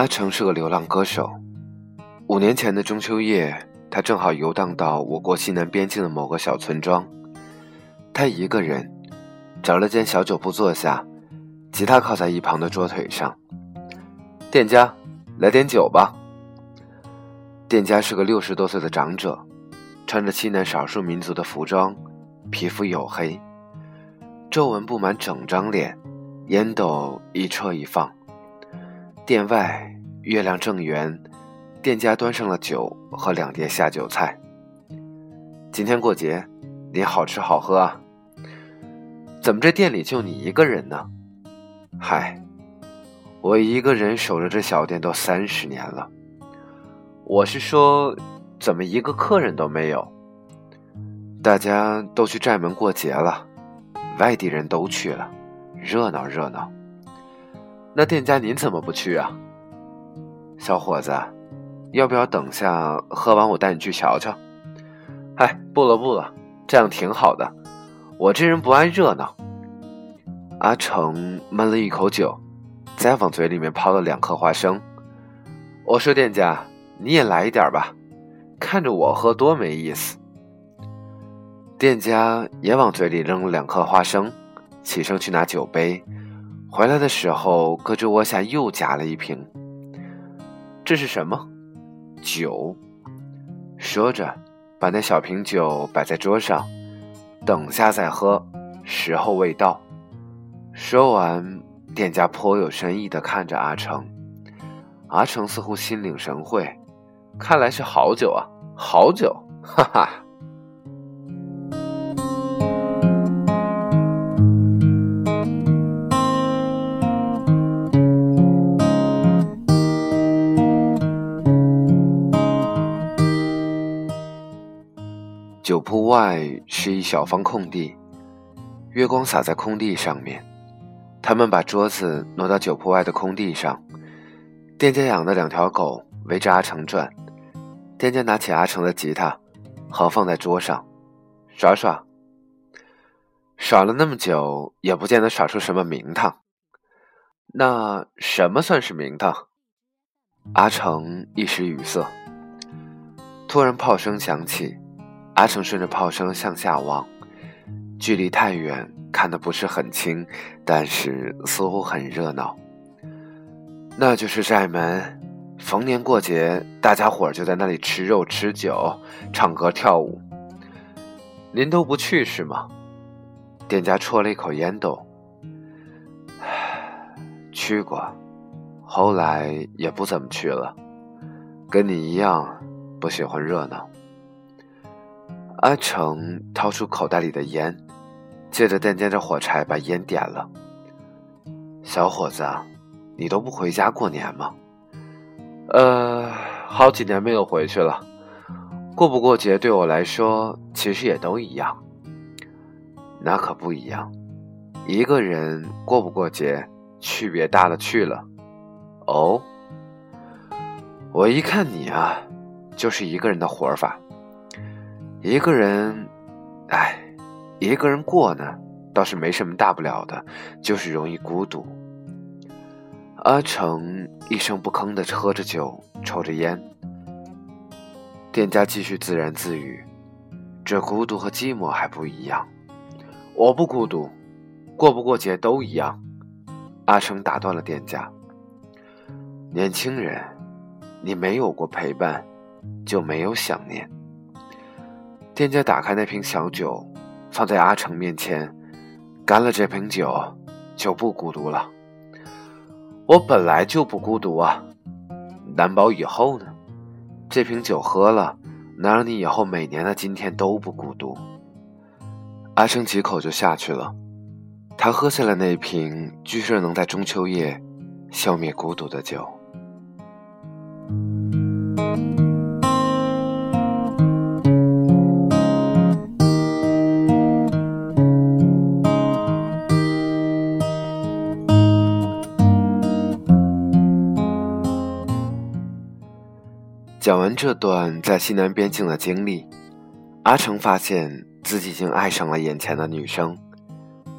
阿成是个流浪歌手。五年前的中秋夜，他正好游荡到我国西南边境的某个小村庄。他一个人找了间小酒铺坐下，吉他靠在一旁的桌腿上。店家，来点酒吧。店家是个六十多岁的长者，穿着西南少数民族的服装，皮肤黝黑，皱纹布满整张脸，烟斗一戳一放。店外月亮正圆，店家端上了酒和两碟下酒菜。今天过节，您好吃好喝啊？怎么这店里就你一个人呢？嗨，我一个人守着这小店都三十年了。我是说，怎么一个客人都没有？大家都去寨门过节了，外地人都去了，热闹热闹。那店家您怎么不去啊，小伙子？要不要等下喝完我带你去瞧瞧？哎，不了不了，这样挺好的。我这人不爱热闹。阿成闷了一口酒，再往嘴里面抛了两颗花生。我说店家，你也来一点吧，看着我喝多没意思。店家也往嘴里扔了两颗花生，起身去拿酒杯。回来的时候，胳肢窝下又夹了一瓶。这是什么？酒。说着，把那小瓶酒摆在桌上，等下再喝，时候未到。说完，店家颇有深意地看着阿成。阿成似乎心领神会，看来是好酒啊，好酒，哈哈。铺外是一小方空地，月光洒在空地上面。他们把桌子挪到酒铺外的空地上，店家养的两条狗围着阿成转。店家拿起阿成的吉他，横放在桌上，耍耍。耍了那么久，也不见得耍出什么名堂。那什么算是名堂？阿成一时语塞。突然炮声响起。阿成顺着炮声向下望，距离太远，看得不是很清，但是似乎很热闹。那就是寨门，逢年过节，大家伙就在那里吃肉、吃酒、唱歌、跳舞。您都不去是吗？店家戳了一口烟斗。去过，后来也不怎么去了，跟你一样，不喜欢热闹。阿成掏出口袋里的烟，借着店家的火柴把烟点了。小伙子，你都不回家过年吗？呃，好几年没有回去了。过不过节对我来说其实也都一样。那可不一样，一个人过不过节区别大了去了。哦，我一看你啊，就是一个人的活法。一个人，哎，一个人过呢，倒是没什么大不了的，就是容易孤独。阿成一声不吭的喝着酒，抽着烟。店家继续自言自语：“这孤独和寂寞还不一样。我不孤独，过不过节都一样。”阿成打断了店家：“年轻人，你没有过陪伴，就没有想念。”店家打开那瓶小酒，放在阿成面前，干了这瓶酒，就不孤独了。我本来就不孤独啊，难保以后呢？这瓶酒喝了，能让你以后每年的今天都不孤独。阿成几口就下去了，他喝下了那瓶，据说能在中秋夜消灭孤独的酒。讲完这段在西南边境的经历，阿成发现自己已经爱上了眼前的女生，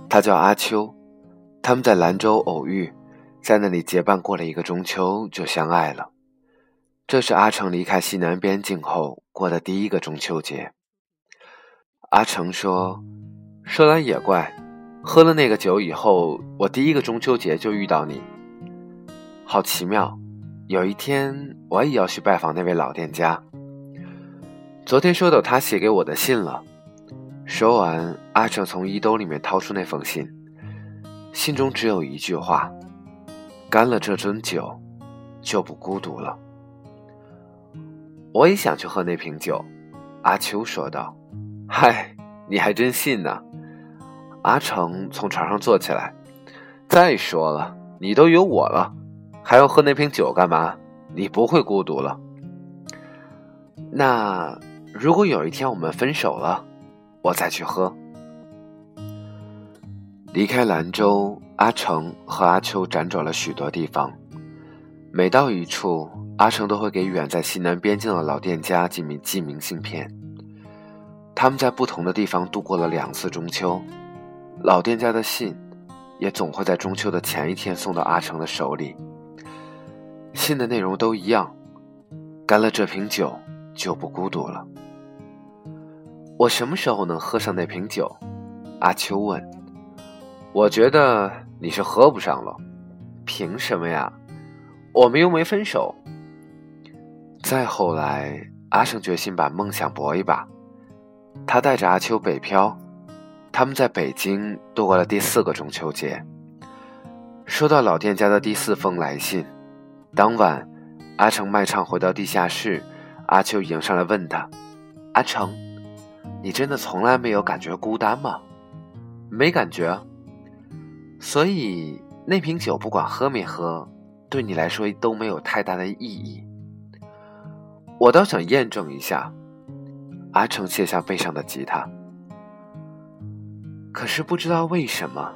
她叫阿秋，他们在兰州偶遇，在那里结伴过了一个中秋，就相爱了。这是阿成离开西南边境后过的第一个中秋节。阿成说：“说来也怪，喝了那个酒以后，我第一个中秋节就遇到你，好奇妙。有一天我也要去拜访那位老店家。昨天收到他写给我的信了。”说完，阿成从衣兜里面掏出那封信，信中只有一句话：“干了这樽酒，就不孤独了。”我也想去喝那瓶酒，阿秋说道。“嗨，你还真信呢。”阿成从床上坐起来。“再说了，你都有我了，还要喝那瓶酒干嘛？你不会孤独了。”那如果有一天我们分手了？我再去喝。离开兰州，阿成和阿秋辗转了许多地方，每到一处，阿成都会给远在西南边境的老店家寄明寄明信片。他们在不同的地方度过了两次中秋，老店家的信也总会在中秋的前一天送到阿成的手里。信的内容都一样，干了这瓶酒就不孤独了。我什么时候能喝上那瓶酒？阿秋问。我觉得你是喝不上了。凭什么呀？我们又没分手。再后来，阿胜决心把梦想搏一把。他带着阿秋北漂，他们在北京度过了第四个中秋节。收到老店家的第四封来信，当晚，阿成卖唱回到地下室，阿秋迎上来问他：“阿成。”你真的从来没有感觉孤单吗？没感觉。所以那瓶酒不管喝没喝，对你来说都没有太大的意义。我倒想验证一下。阿成卸下背上的吉他。可是不知道为什么，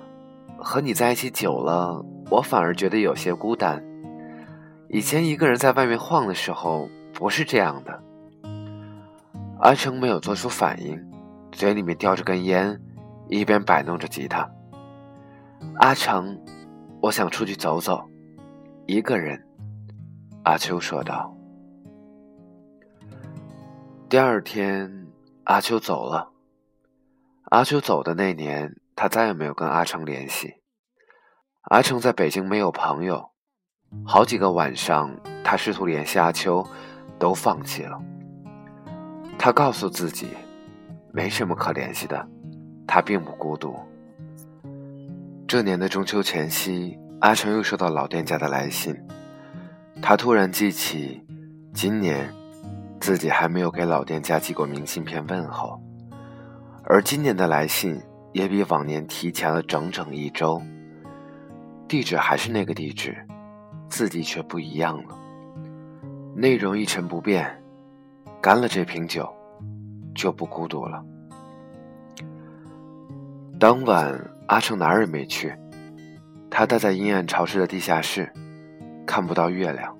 和你在一起久了，我反而觉得有些孤单。以前一个人在外面晃的时候，不是这样的。阿成没有做出反应，嘴里面叼着根烟，一边摆弄着吉他。阿成，我想出去走走，一个人。阿秋说道。第二天，阿秋走了。阿秋走的那年，他再也没有跟阿成联系。阿成在北京没有朋友，好几个晚上，他试图联系阿秋，都放弃了。他告诉自己，没什么可联系的，他并不孤独。这年的中秋前夕，阿成又收到老店家的来信，他突然记起，今年自己还没有给老店家寄过明信片问候，而今年的来信也比往年提前了整整一周，地址还是那个地址，字迹却不一样了，内容一成不变。干了这瓶酒，就不孤独了。当晚，阿成哪儿也没去，他待在阴暗潮湿的地下室，看不到月亮。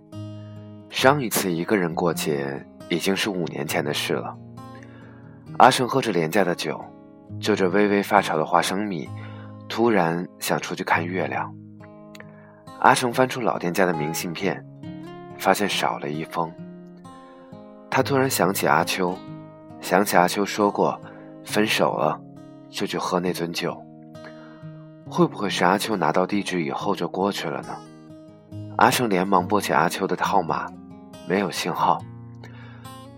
上一次一个人过节，已经是五年前的事了。阿成喝着廉价的酒，就着微微发潮的花生米，突然想出去看月亮。阿成翻出老店家的明信片，发现少了一封。他突然想起阿秋，想起阿秋说过，分手了就去喝那樽酒。会不会是阿秋拿到地址以后就过去了呢？阿成连忙拨起阿秋的号码，没有信号。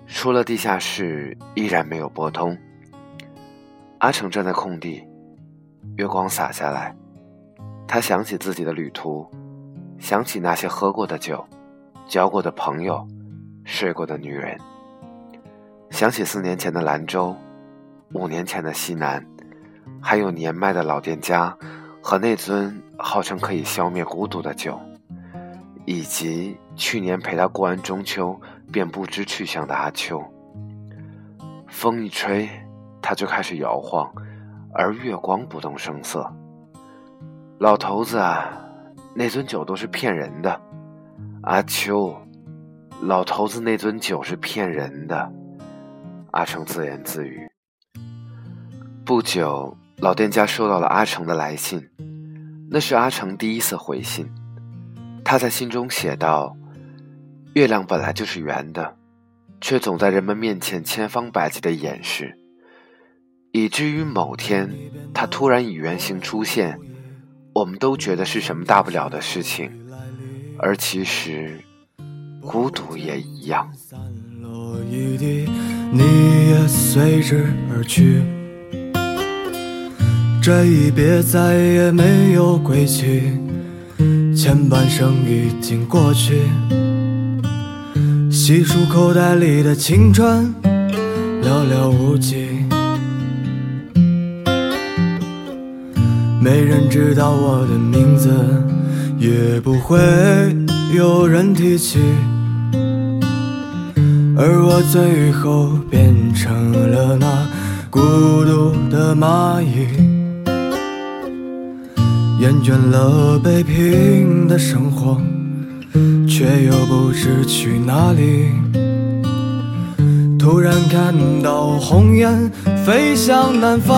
出了地下室，依然没有拨通。阿成站在空地，月光洒下来，他想起自己的旅途，想起那些喝过的酒，交过的朋友。睡过的女人，想起四年前的兰州，五年前的西南，还有年迈的老店家和那尊号称可以消灭孤独的酒，以及去年陪他过完中秋便不知去向的阿秋。风一吹，他就开始摇晃，而月光不动声色。老头子，那尊酒都是骗人的，阿秋。老头子那樽酒是骗人的，阿成自言自语。不久，老店家收到了阿成的来信，那是阿成第一次回信。他在信中写道：“月亮本来就是圆的，却总在人们面前千方百计的掩饰，以至于某天它突然以圆形出现，我们都觉得是什么大不了的事情，而其实，孤独也一样。”你也随之而去，这一别再也没有归期。前半生已经过去，细数口袋里的青春，寥寥无几。没人知道我的名字，也不会有人提起。而我最后变成了那孤独的蚂蚁。厌倦了北平的生活，却又不知去哪里。突然看到红雁飞向南方，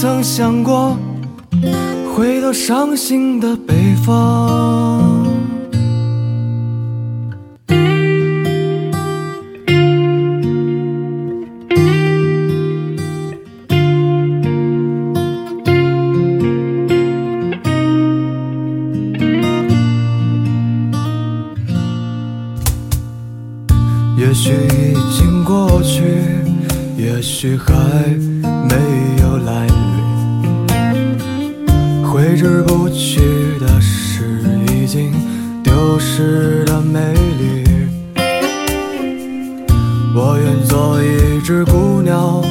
曾想过回到伤心的北方。也许已经过去，也许还一只孤鸟，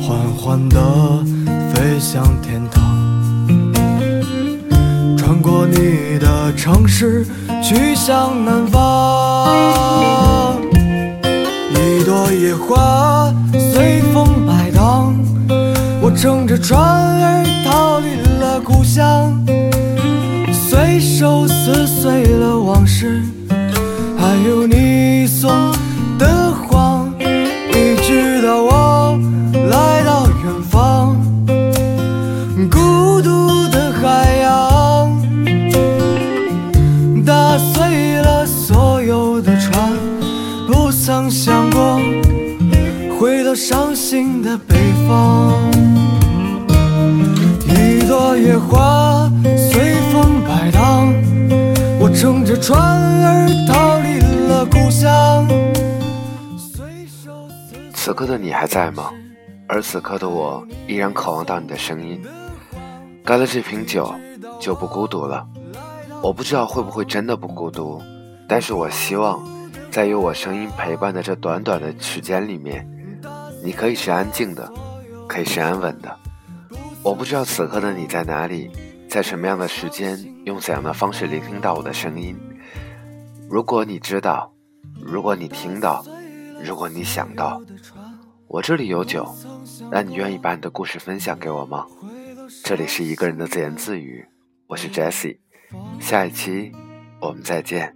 缓缓地飞向天堂，穿过你的城市，去向南方。一朵野花随风摆荡，我乘着船儿逃离了故乡，随手撕碎了往事，还有你送方。一朵野花随风摆荡，我乘着船儿逃离了故乡。此刻的你还在吗？而此刻的我依然渴望到你的声音。干了这瓶酒，就不孤独了。我不知道会不会真的不孤独，但是我希望，在有我声音陪伴的这短短的时间里面，你可以是安静的，可以是安稳的。我不知道此刻的你在哪里，在什么样的时间，用怎样的方式聆听到我的声音。如果你知道，如果你听到，如果你想到，我这里有酒，那你愿意把你的故事分享给我吗？这里是一个人的自言自语，我是 Jessie，下一期我们再见。